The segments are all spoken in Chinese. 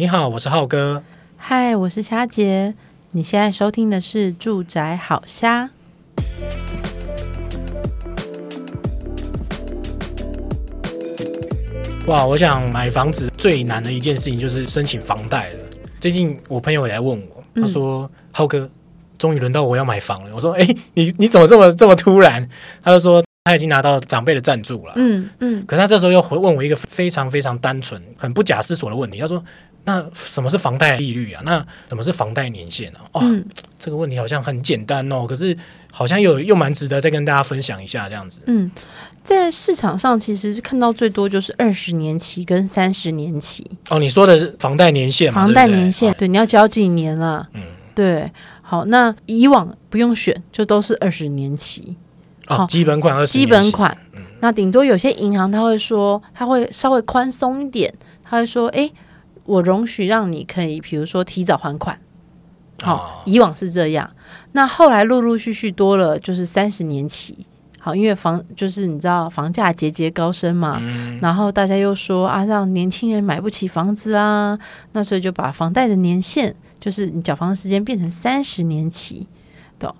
你好，我是浩哥。嗨，我是虾姐。你现在收听的是《住宅好虾》。哇，我想买房子最难的一件事情就是申请房贷了。最近我朋友也来问我，他说：“嗯、浩哥，终于轮到我要买房了。”我说：“哎，你你怎么这么这么突然？”他就说。他已经拿到长辈的赞助了，嗯嗯，可是他这时候又回问我一个非常非常单纯、很不假思索的问题。他说：“那什么是房贷利率啊？那什么是房贷年限啊？”哦，嗯、这个问题好像很简单哦，可是好像又又蛮值得再跟大家分享一下这样子。嗯，在市场上其实是看到最多就是二十年期跟三十年期。哦，你说的是房贷年限吗？房贷年限，对，对，你要交几年了？嗯，对。好，那以往不用选，就都是二十年期。哦，基本款二十年期，基本款，嗯、那顶多有些银行他会说，他会稍微宽松一点，他会说，哎，我容许让你可以，比如说提早还款。好、哦，以往是这样，那后来陆陆续续多了，就是三十年期。好，因为房就是你知道房价节节高升嘛，嗯、然后大家又说啊，让年轻人买不起房子啊，那所以就把房贷的年限，就是你缴房的时间变成三十年期。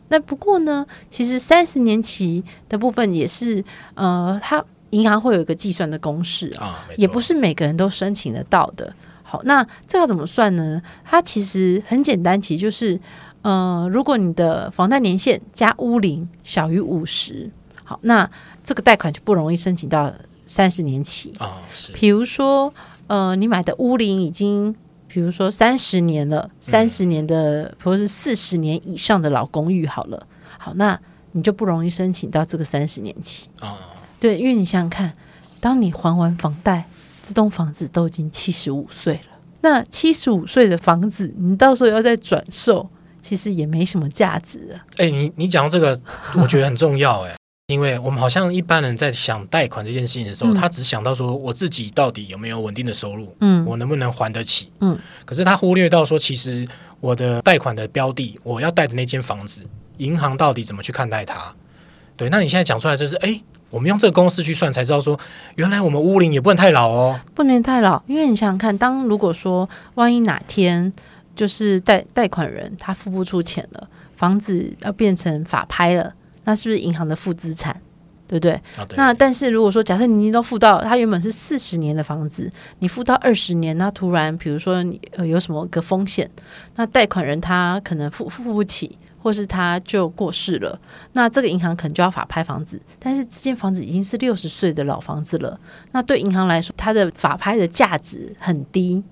那不过呢，其实三十年期的部分也是，呃，它银行会有一个计算的公式啊，也不是每个人都申请得到的。好，那这要怎么算呢？它其实很简单，其实就是，呃，如果你的房贷年限加屋龄小于五十，好，那这个贷款就不容易申请到三十年期啊。是，比如说，呃，你买的屋龄已经。比如说三十年了，三十年的，或者是四十年以上的老公寓，好了，好，那你就不容易申请到这个三十年期啊。对，因为你想想看，当你还完房贷，这栋房子都已经七十五岁了，那七十五岁的房子，你到时候要再转售，其实也没什么价值啊。哎、欸，你你讲这个，我觉得很重要哎。因为我们好像一般人在想贷款这件事情的时候，嗯、他只想到说我自己到底有没有稳定的收入，嗯，我能不能还得起，嗯，可是他忽略到说，其实我的贷款的标的，我要贷的那间房子，银行到底怎么去看待它？对，那你现在讲出来就是，哎，我们用这个公式去算，才知道说，原来我们屋龄也不能太老哦，不能太老，因为你想想看，当如果说万一哪天就是贷贷款人他付不出钱了，房子要变成法拍了。那是不是银行的负资产，对不对？啊、对，那但是如果说假设你都付到，它原本是四十年的房子，你付到二十年，那突然比如说你呃有什么个风险，那贷款人他可能付付不起，或是他就过世了，那这个银行可能就要法拍房子。但是这间房子已经是六十岁的老房子了，那对银行来说，它的法拍的价值很低，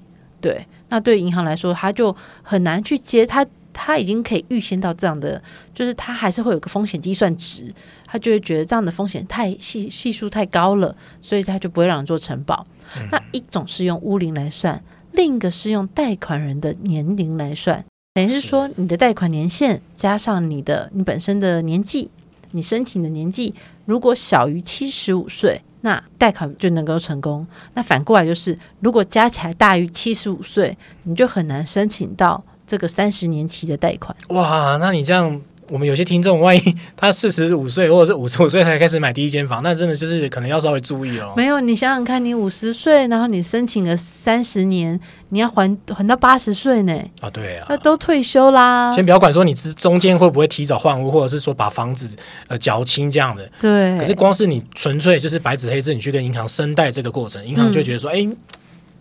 对，那对银行来说，他就很难去接它。他已经可以预先到这样的，就是他还是会有个风险计算值，他就会觉得这样的风险太系系数太高了，所以他就不会让你做承保。嗯、那一种是用屋龄来算，另一个是用贷款人的年龄来算，等于是说你的贷款年限加上你的你本身的年纪，你申请的年纪如果小于七十五岁，那贷款就能够成功。那反过来就是，如果加起来大于七十五岁，你就很难申请到。这个三十年期的贷款，哇，那你这样，我们有些听众，万一他四十五岁或者是五十五岁才开始买第一间房，那真的就是可能要稍微注意哦。没有，你想想看，你五十岁，然后你申请了三十年，你要还还到八十岁呢？啊，对啊，那都退休啦。先不要管说你之中间会不会提早换屋，或者是说把房子呃缴清这样的。对。可是光是你纯粹就是白纸黑字，你去跟银行申贷这个过程，银行就觉得说，哎、嗯。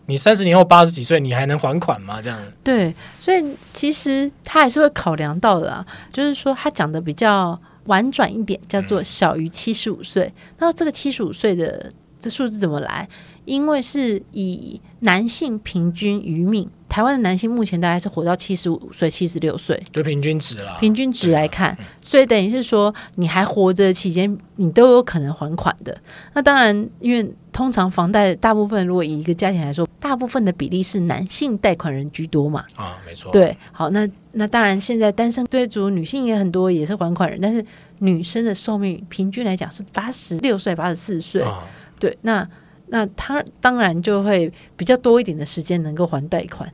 你三十年后八十几岁，你还能还款吗？这样对，所以其实他还是会考量到的啊。就是说，他讲的比较婉转一点，叫做小于七十五岁。那、嗯、这个七十五岁的这数字怎么来？因为是以男性平均余命。台湾的男性目前大概是活到七十五岁、七十六岁，就平均值了。平均值来看，嗯、所以等于是说，你还活着期间，你都有可能还款的。那当然，因为通常房贷大部分，如果以一个家庭来说，大部分的比例是男性贷款人居多嘛。啊，没错。对，好，那那当然，现在单身对族女性也很多，也是还款人，但是女生的寿命平均来讲是八十六岁、八十四岁。啊、对，那那他当然就会比较多一点的时间能够还贷款。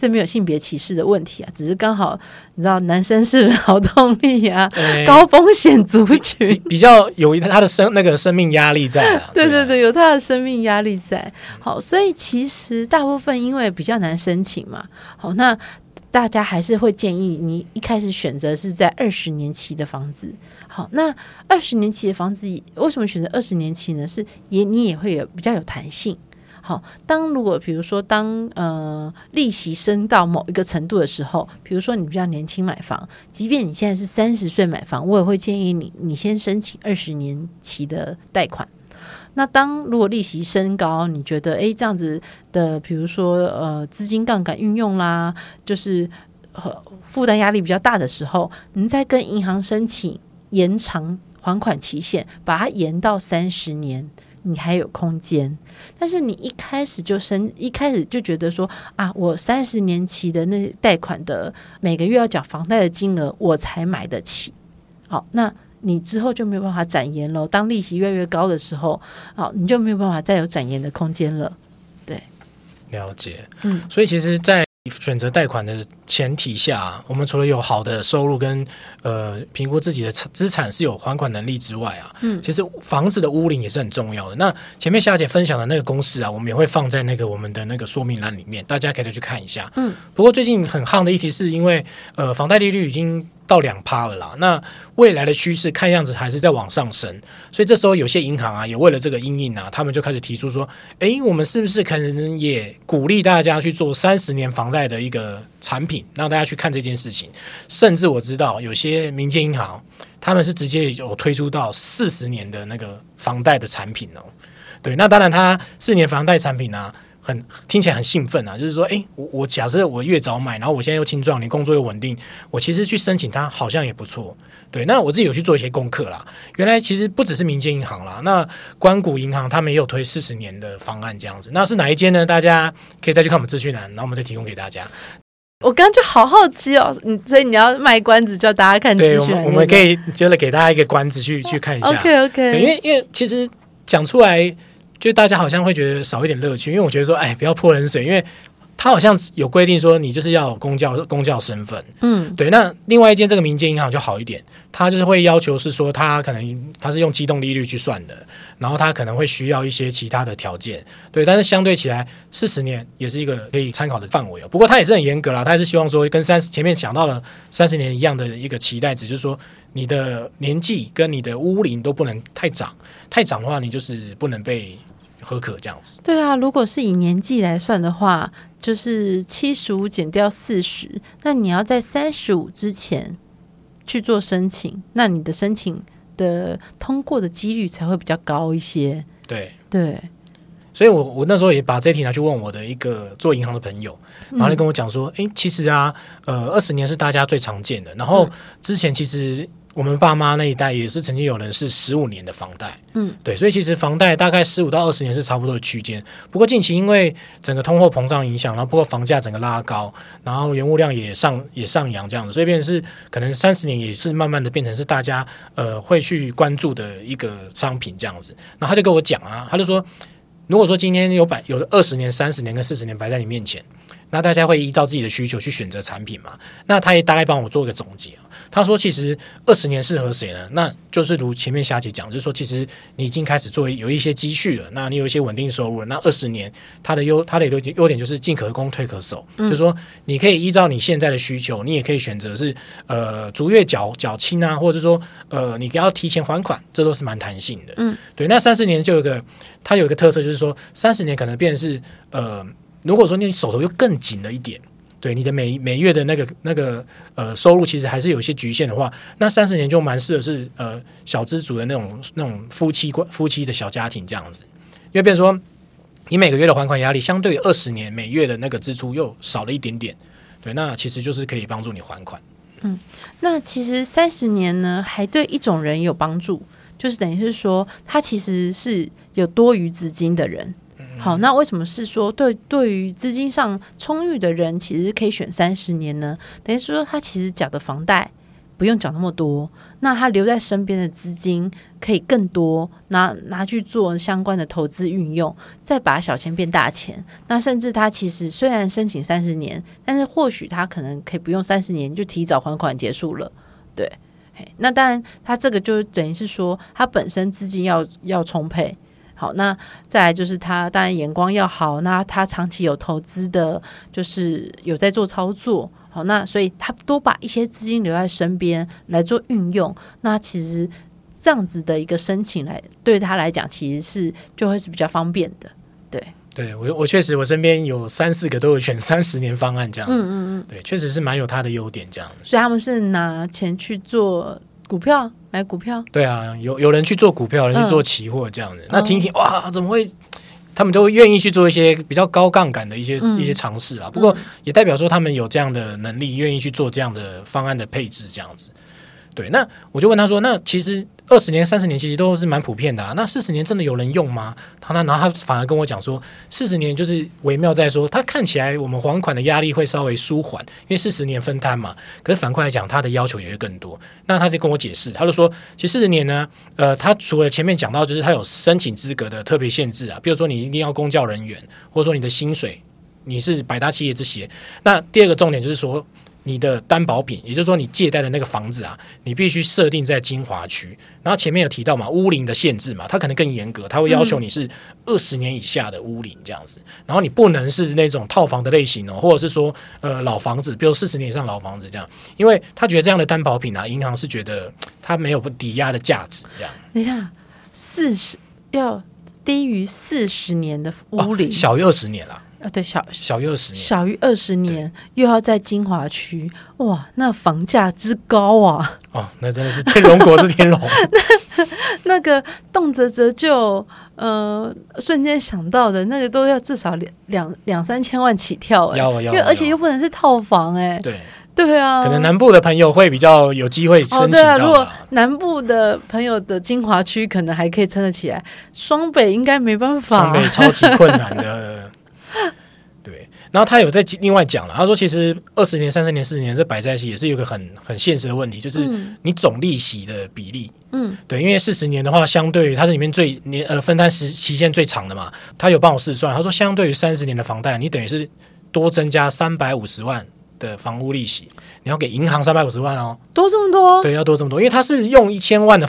这没有性别歧视的问题啊，只是刚好你知道，男生是劳动力啊，欸、高风险族群比，比较有他的生那个生命压力在啊。对对对，有他的生命压力在。好，所以其实大部分因为比较难申请嘛，好，那大家还是会建议你一开始选择是在二十年期的房子。好，那二十年期的房子为什么选择二十年期呢？是也你也会有比较有弹性。好，当如果比如说当呃利息升到某一个程度的时候，比如说你比较年轻买房，即便你现在是三十岁买房，我也会建议你，你先申请二十年期的贷款。那当如果利息升高，你觉得诶这样子的，比如说呃资金杠杆运用啦，就是和负担压力比较大的时候，你再跟银行申请延长还款期限，把它延到三十年。你还有空间，但是你一开始就申，一开始就觉得说啊，我三十年期的那贷款的每个月要缴房贷的金额，我才买得起。好，那你之后就没有办法展延了。当利息越来越高的时候，好，你就没有办法再有展延的空间了。对，了解。嗯，所以其实，在选择贷款的前提下，我们除了有好的收入跟呃评估自己的资产是有还款能力之外啊，嗯，其实房子的屋龄也是很重要的。那前面夏姐分享的那个公式啊，我们也会放在那个我们的那个说明栏里面，大家可以再去看一下。嗯，不过最近很夯的议题是因为呃房贷利率已经。到两趴了啦，那未来的趋势看样子还是在往上升，所以这时候有些银行啊，也为了这个阴影啊，他们就开始提出说，诶，我们是不是可能也鼓励大家去做三十年房贷的一个产品，让大家去看这件事情。甚至我知道有些民间银行，他们是直接有推出到四十年的那个房贷的产品哦。对，那当然，它四年房贷产品呢、很听起来很兴奋啊，就是说，诶，我我假设我越早买，然后我现在又青壮年，工作又稳定，我其实去申请它好像也不错。对，那我自己有去做一些功课啦。原来其实不只是民间银行啦，那关谷银行他们也有推四十年的方案这样子。那是哪一间呢？大家可以再去看我们资讯栏，然后我们再提供给大家。我刚刚就好好奇哦，你所以你要卖关子叫大家看。对，我们我们可以就是给大家一个关子去去看一下。OK OK，对，因为因为其实讲出来。就大家好像会觉得少一点乐趣，因为我觉得说，哎，不要泼冷水，因为他好像有规定说，你就是要有公教公教身份，嗯，对。那另外一间这个民间银行就好一点，他就是会要求是说，他可能他是用机动利率去算的，然后他可能会需要一些其他的条件，对。但是相对起来，四十年也是一个可以参考的范围哦。不过他也是很严格啦，他还是希望说，跟三十前面讲到了三十年一样的一个期待值，就是说你的年纪跟你的屋龄都不能太长，太长的话，你就是不能被。何可这样子？对啊，如果是以年纪来算的话，就是七十五减掉四十，那你要在三十五之前去做申请，那你的申请的通过的几率才会比较高一些。对对，所以我我那时候也把这题拿去问我的一个做银行的朋友，然后他跟我讲说，哎、嗯，其实啊，呃，二十年是大家最常见的，然后之前其实。我们爸妈那一代也是曾经有人是十五年的房贷，嗯，对，所以其实房贷大概十五到二十年是差不多的区间。不过近期因为整个通货膨胀影响，然后包括房价整个拉高，然后原物量也上也上扬这样子，所以变成是可能三十年也是慢慢的变成是大家呃会去关注的一个商品这样子。然后他就跟我讲啊，他就说，如果说今天有百有二十年、三十年跟四十年摆在你面前，那大家会依照自己的需求去选择产品嘛？那他也大概帮我做一个总结。他说：“其实二十年适合谁呢？那就是如前面霞姐讲，就是说，其实你已经开始做有一些积蓄了，那你有一些稳定收入了。那二十年它的优它的优优点就是进可攻退可守，嗯、就是说你可以依照你现在的需求，你也可以选择是呃逐月缴缴清啊，或者说呃你要提前还款，这都是蛮弹性的。嗯，对。那三十年就有一个它有一个特色，就是说三十年可能变成是呃，如果说你手头又更紧了一点。”对你的每每月的那个那个呃收入，其实还是有一些局限的话，那三十年就蛮适合是呃小资族的那种那种夫妻关夫妻的小家庭这样子，因为变成说你每个月的还款压力，相对于二十年每月的那个支出又少了一点点，对，那其实就是可以帮助你还款。嗯，那其实三十年呢，还对一种人有帮助，就是等于是说他其实是有多余资金的人。好，那为什么是说对对于资金上充裕的人，其实可以选三十年呢？等于说他其实缴的房贷不用缴那么多，那他留在身边的资金可以更多，拿拿去做相关的投资运用，再把小钱变大钱。那甚至他其实虽然申请三十年，但是或许他可能可以不用三十年就提早还款结束了。对，那当然他这个就等于是说他本身资金要要充沛。好，那再来就是他当然眼光要好，那他长期有投资的，就是有在做操作。好，那所以他多把一些资金留在身边来做运用，那其实这样子的一个申请来对他来讲，其实是就会是比较方便的。对，对我我确实我身边有三四个都有选三十年方案这样，嗯嗯嗯，对，确实是蛮有他的优点这样。所以他们是拿钱去做股票。买股票，对啊，有有人去做股票，有人去做期货这样子。嗯、那听听哇，怎么会？他们都会愿意去做一些比较高杠杆的一些、嗯、一些尝试啊。不过也代表说他们有这样的能力，愿意去做这样的方案的配置这样子。对，那我就问他说：“那其实。”二十年、三十年其实都是蛮普遍的啊。那四十年真的有人用吗？他那然后他反而跟我讲说，四十年就是微妙在说，他看起来我们还款的压力会稍微舒缓，因为四十年分摊嘛。可是反过来讲，他的要求也会更多。那他就跟我解释，他就说，其实四十年呢，呃，他除了前面讲到，就是他有申请资格的特别限制啊，比如说你一定要公教人员，或者说你的薪水你是百大企业这些。那第二个重点就是说。你的担保品，也就是说你借贷的那个房子啊，你必须设定在金华区。然后前面有提到嘛，屋龄的限制嘛，它可能更严格，它会要求你是二十年以下的屋龄这样子。然后你不能是那种套房的类型哦，或者是说呃老房子，比如四十年以上老房子这样，因为他觉得这样的担保品啊，银行是觉得它没有抵押的价值这样。等一下，四十要低于四十年的屋龄，哦，小于二十年了。啊，对，小小于二十年，小于二十年，又要在金华区，哇，那房价之高啊！哦，那真的是天龙国是天龙。那那个动辄辄就呃，瞬间想到的那个都要至少两两两三千万起跳，哎，因为而且又不能是套房，哎，对对啊，可能南部的朋友会比较有机会申请到。哦，对啊，如果南部的朋友的精华区可能还可以撑得起来，双北应该没办法，双北超级困难的。对，然后他有在另外讲了，他说其实二十年、三十年、四十年这摆在一起也是有个很很现实的问题，就是你总利息的比例，嗯，对，因为四十年的话，相对于它是里面最年呃分摊时期限最长的嘛，他有帮我试算，他说相对于三十年的房贷，你等于是多增加三百五十万的房屋利息，你要给银行三百五十万哦，多这么多？对，要多这么多，因为他是用一千万的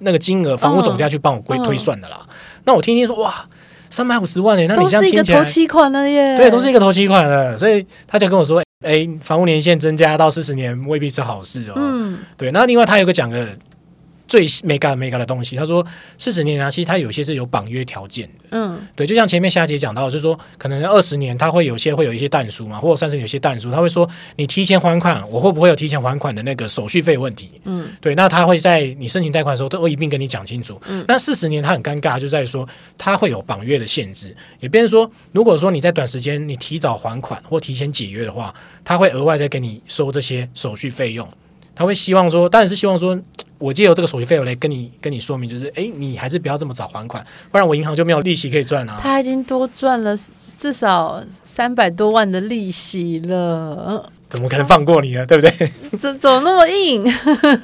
那个金额房屋总价去帮我规推算的啦。那我听听说哇。三百五十万欸，那你这样听起来，都是一个头期款了耶。对，都是一个头期款了，所以他就跟我说，哎，房屋年限增加到四十年未必是好事哦。嗯，对。那另外他有个讲的。最没干没干的东西，他说四十年啊，其实他有些是有绑约条件的，嗯，对，就像前面夏姐讲到，就是说可能二十年他会有些会有一些淡书嘛，或者三十年有些淡书，他会说你提前还款，我会不会有提前还款的那个手续费问题？嗯，对，那他会在你申请贷款的时候都会一并跟你讲清楚。嗯，那四十年他很尴尬，就在于说他会有绑约的限制，也变成说，如果说你在短时间你提早还款或提前解约的话，他会额外再给你收这些手续费用。他会希望说，当然是希望说，我借由这个手续费我来跟你跟你说明，就是，哎，你还是不要这么早还款，不然我银行就没有利息可以赚啊。他已经多赚了至少三百多万的利息了，怎么可能放过你啊？对不对？怎怎么那么硬？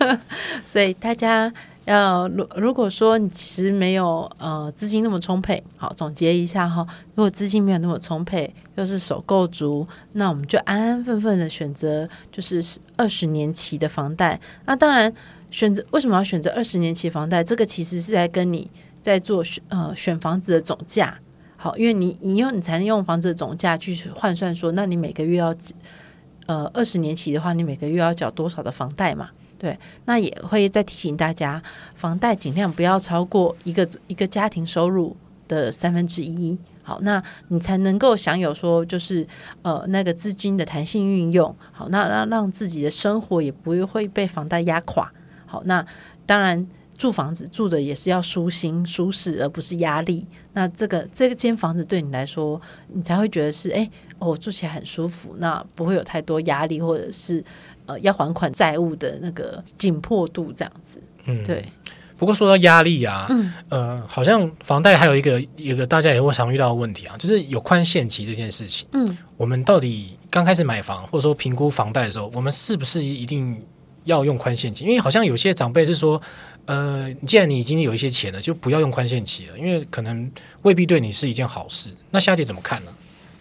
所以大家。要如如果说你其实没有呃资金那么充沛，好，总结一下哈，如果资金没有那么充沛，又是首购族，那我们就安安分分的选择就是二十年期的房贷。那当然选择为什么要选择二十年期房贷？这个其实是在跟你在做选呃选房子的总价，好，因为你你用你才能用房子的总价去换算说，那你每个月要呃二十年期的话，你每个月要缴多少的房贷嘛？对，那也会再提醒大家，房贷尽量不要超过一个一个家庭收入的三分之一。好，那你才能够享有说，就是呃那个资金的弹性运用。好，那让让自己的生活也不会被房贷压垮。好，那当然住房子住的也是要舒心舒适，而不是压力。那这个这个间房子对你来说，你才会觉得是哎，我、哦、住起来很舒服，那不会有太多压力，或者是。呃，要还款债务的那个紧迫度这样子，嗯，对。不过说到压力啊，嗯，呃，好像房贷还有一个一个大家也会常遇到的问题啊，就是有宽限期这件事情。嗯，我们到底刚开始买房或者说评估房贷的时候，我们是不是一定要用宽限期？因为好像有些长辈是说，呃，既然你已经有一些钱了，就不要用宽限期了，因为可能未必对你是一件好事。那夏姐怎么看呢？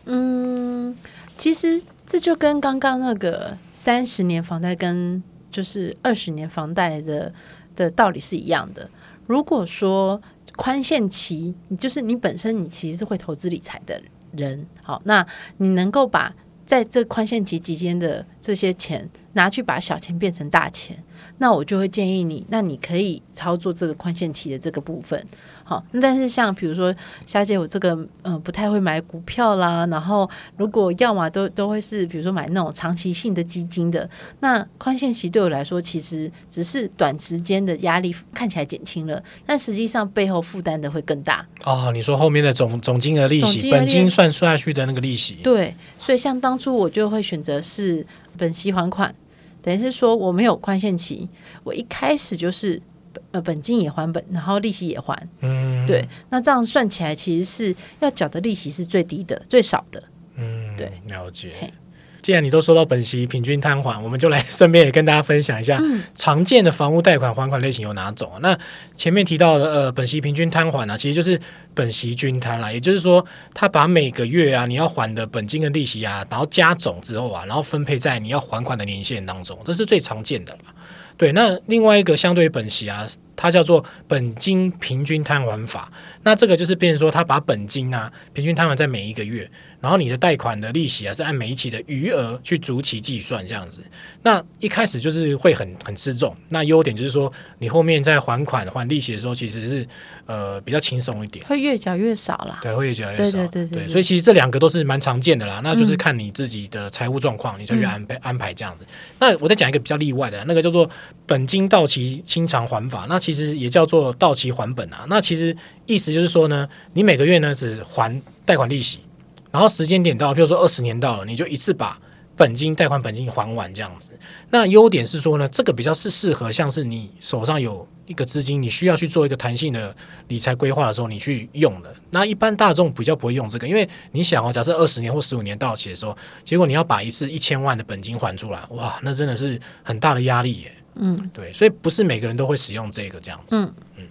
嗯，其实这就跟刚刚那个三十年房贷跟就是二十年房贷的的道理是一样的。如果说宽限期，你就是你本身你其实是会投资理财的人，好，那你能够把在这宽限期期间的这些钱拿去把小钱变成大钱。那我就会建议你，那你可以操作这个宽限期的这个部分，好。但是像比如说，小姐我这个嗯、呃、不太会买股票啦，然后如果要么都都会是比如说买那种长期性的基金的，那宽限期对我来说其实只是短时间的压力看起来减轻了，但实际上背后负担的会更大。哦，你说后面的总总金额利息，金本金算算下去的那个利息，对，所以像当初我就会选择是本息还款。等于是说我没有宽限期，我一开始就是呃本金也还本，然后利息也还，嗯，对，那这样算起来其实是要缴的利息是最低的、最少的，嗯，对，了解。既然你都说到本息平均摊还，我们就来顺便也跟大家分享一下常见的房屋贷款还款类型有哪种。那前面提到的呃本息平均摊还呢，其实就是本息均摊啦，也就是说，他把每个月啊你要还的本金跟利息啊，然后加总之后啊，然后分配在你要还款的年限当中，这是最常见的。对，那另外一个相对于本席啊，它叫做本金平均摊还法。那这个就是变成说，他把本金啊平均摊还在每一个月，然后你的贷款的利息啊是按每一期的余额去逐期计算这样子。那一开始就是会很很吃重，那优点就是说，你后面在还款还利息的时候，其实是呃比较轻松一点，会越缴越少啦。对，会越缴越少。对对对对，对，对，所以其实这两个都是蛮常见的啦。那就是看你自己的财务状况，你就去安排、嗯、安排这样子。那我再讲一个比较例外的，那个叫做。本金到期清偿还法，那其实也叫做到期还本啊。那其实意思就是说呢，你每个月呢只还贷款利息，然后时间点到，比如说二十年到了，你就一次把本金贷款本金还完这样子。那优点是说呢，这个比较是适合像是你手上有一个资金，你需要去做一个弹性的理财规划的时候，你去用的。那一般大众比较不会用这个，因为你想哦，假设二十年或十五年到期的时候，结果你要把一次一千万的本金还出来，哇，那真的是很大的压力耶。嗯，对，所以不是每个人都会使用这个这样子。嗯嗯，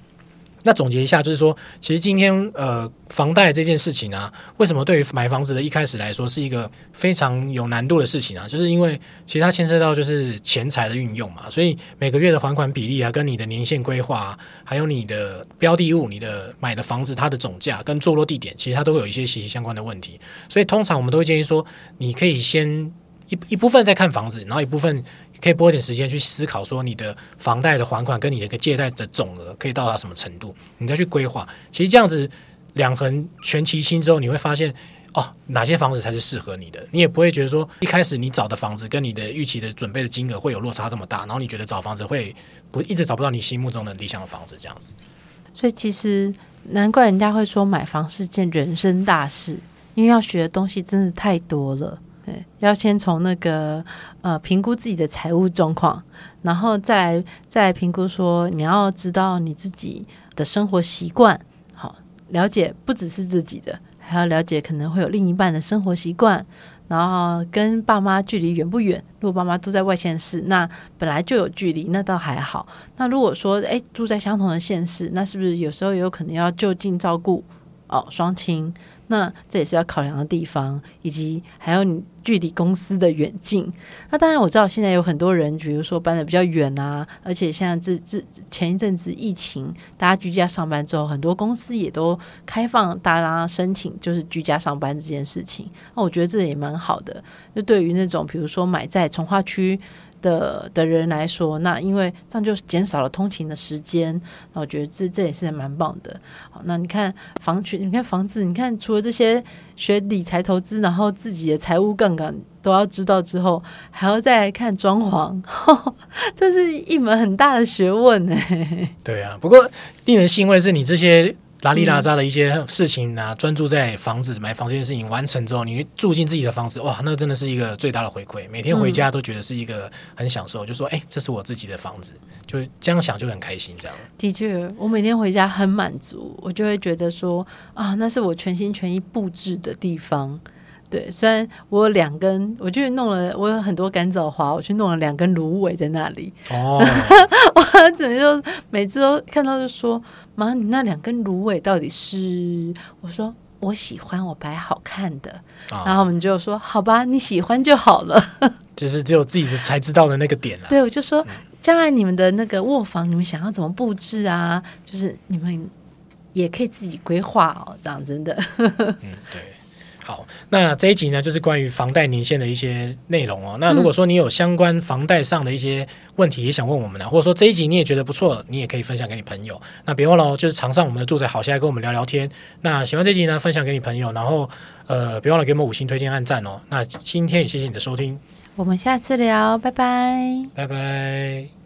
那总结一下，就是说，其实今天呃，房贷这件事情啊，为什么对于买房子的一开始来说是一个非常有难度的事情啊？就是因为其实它牵涉到就是钱财的运用嘛，所以每个月的还款比例啊，跟你的年限规划啊，还有你的标的物、你的买的房子它的总价跟坐落地点，其实它都会有一些息息相关的问题。所以通常我们都会建议说，你可以先一一部分在看房子，然后一部分。可以拨一点时间去思考，说你的房贷的还款跟你的一个借贷的总额可以到达什么程度，你再去规划。其实这样子两横全齐心之后，你会发现哦，哪些房子才是适合你的。你也不会觉得说一开始你找的房子跟你的预期的准备的金额会有落差这么大，然后你觉得找房子会不一直找不到你心目中的理想的房子这样子。所以其实难怪人家会说买房是件人生大事，因为要学的东西真的太多了。对，要先从那个呃评估自己的财务状况，然后再来再来评估说你要知道你自己的生活习惯，好了解不只是自己的，还要了解可能会有另一半的生活习惯，然后跟爸妈距离远不远？如果爸妈都在外县市，那本来就有距离，那倒还好。那如果说诶住在相同的县市，那是不是有时候也有可能要就近照顾哦双亲？那这也是要考量的地方，以及还有你距离公司的远近。那当然我知道现在有很多人，比如说搬得比较远啊，而且现在这这前一阵子疫情，大家居家上班之后，很多公司也都开放大家申请，就是居家上班这件事情。那我觉得这也蛮好的，就对于那种比如说买在从化区。的的人来说，那因为这样就减少了通勤的时间，那我觉得这这也是蛮棒的。好，那你看房区，你看房子，你看除了这些学理财投资，然后自己的财务杠杆都要知道之后，还要再来看装潢，这是一门很大的学问呢。对啊，不过令人欣慰是你这些。拉里拉扎的一些事情啊，专注在房子买房这件事情完成之后，你住进自己的房子，哇，那个真的是一个最大的回馈。每天回家都觉得是一个很享受，就说，哎，这是我自己的房子，就这样想就很开心。这样的确，我每天回家很满足，我就会觉得说，啊，那是我全心全意布置的地方。对，虽然我有两根，我就弄了，我有很多干燥花，我去弄了两根芦苇在那里。哦，我怎么就每次都看到就说，妈，你那两根芦苇到底是？我说我喜欢，我摆好看的。哦、然后我们就说，好吧，你喜欢就好了。就是只有自己的才知道的那个点了、啊。对，我就说，将来你们的那个卧房，你们想要怎么布置啊？就是你们也可以自己规划哦，这样真的。嗯，对。好，那这一集呢，就是关于房贷年限的一些内容哦。那如果说你有相关房贷上的一些问题，也想问我们的，或者说这一集你也觉得不错，你也可以分享给你朋友。那别忘了哦，就是常上我们的住宅好，现在跟我们聊聊天。那喜欢这集呢，分享给你朋友，然后呃，别忘了给我们五星推荐、按赞哦。那今天也谢谢你的收听，我们下次聊，拜拜，拜拜。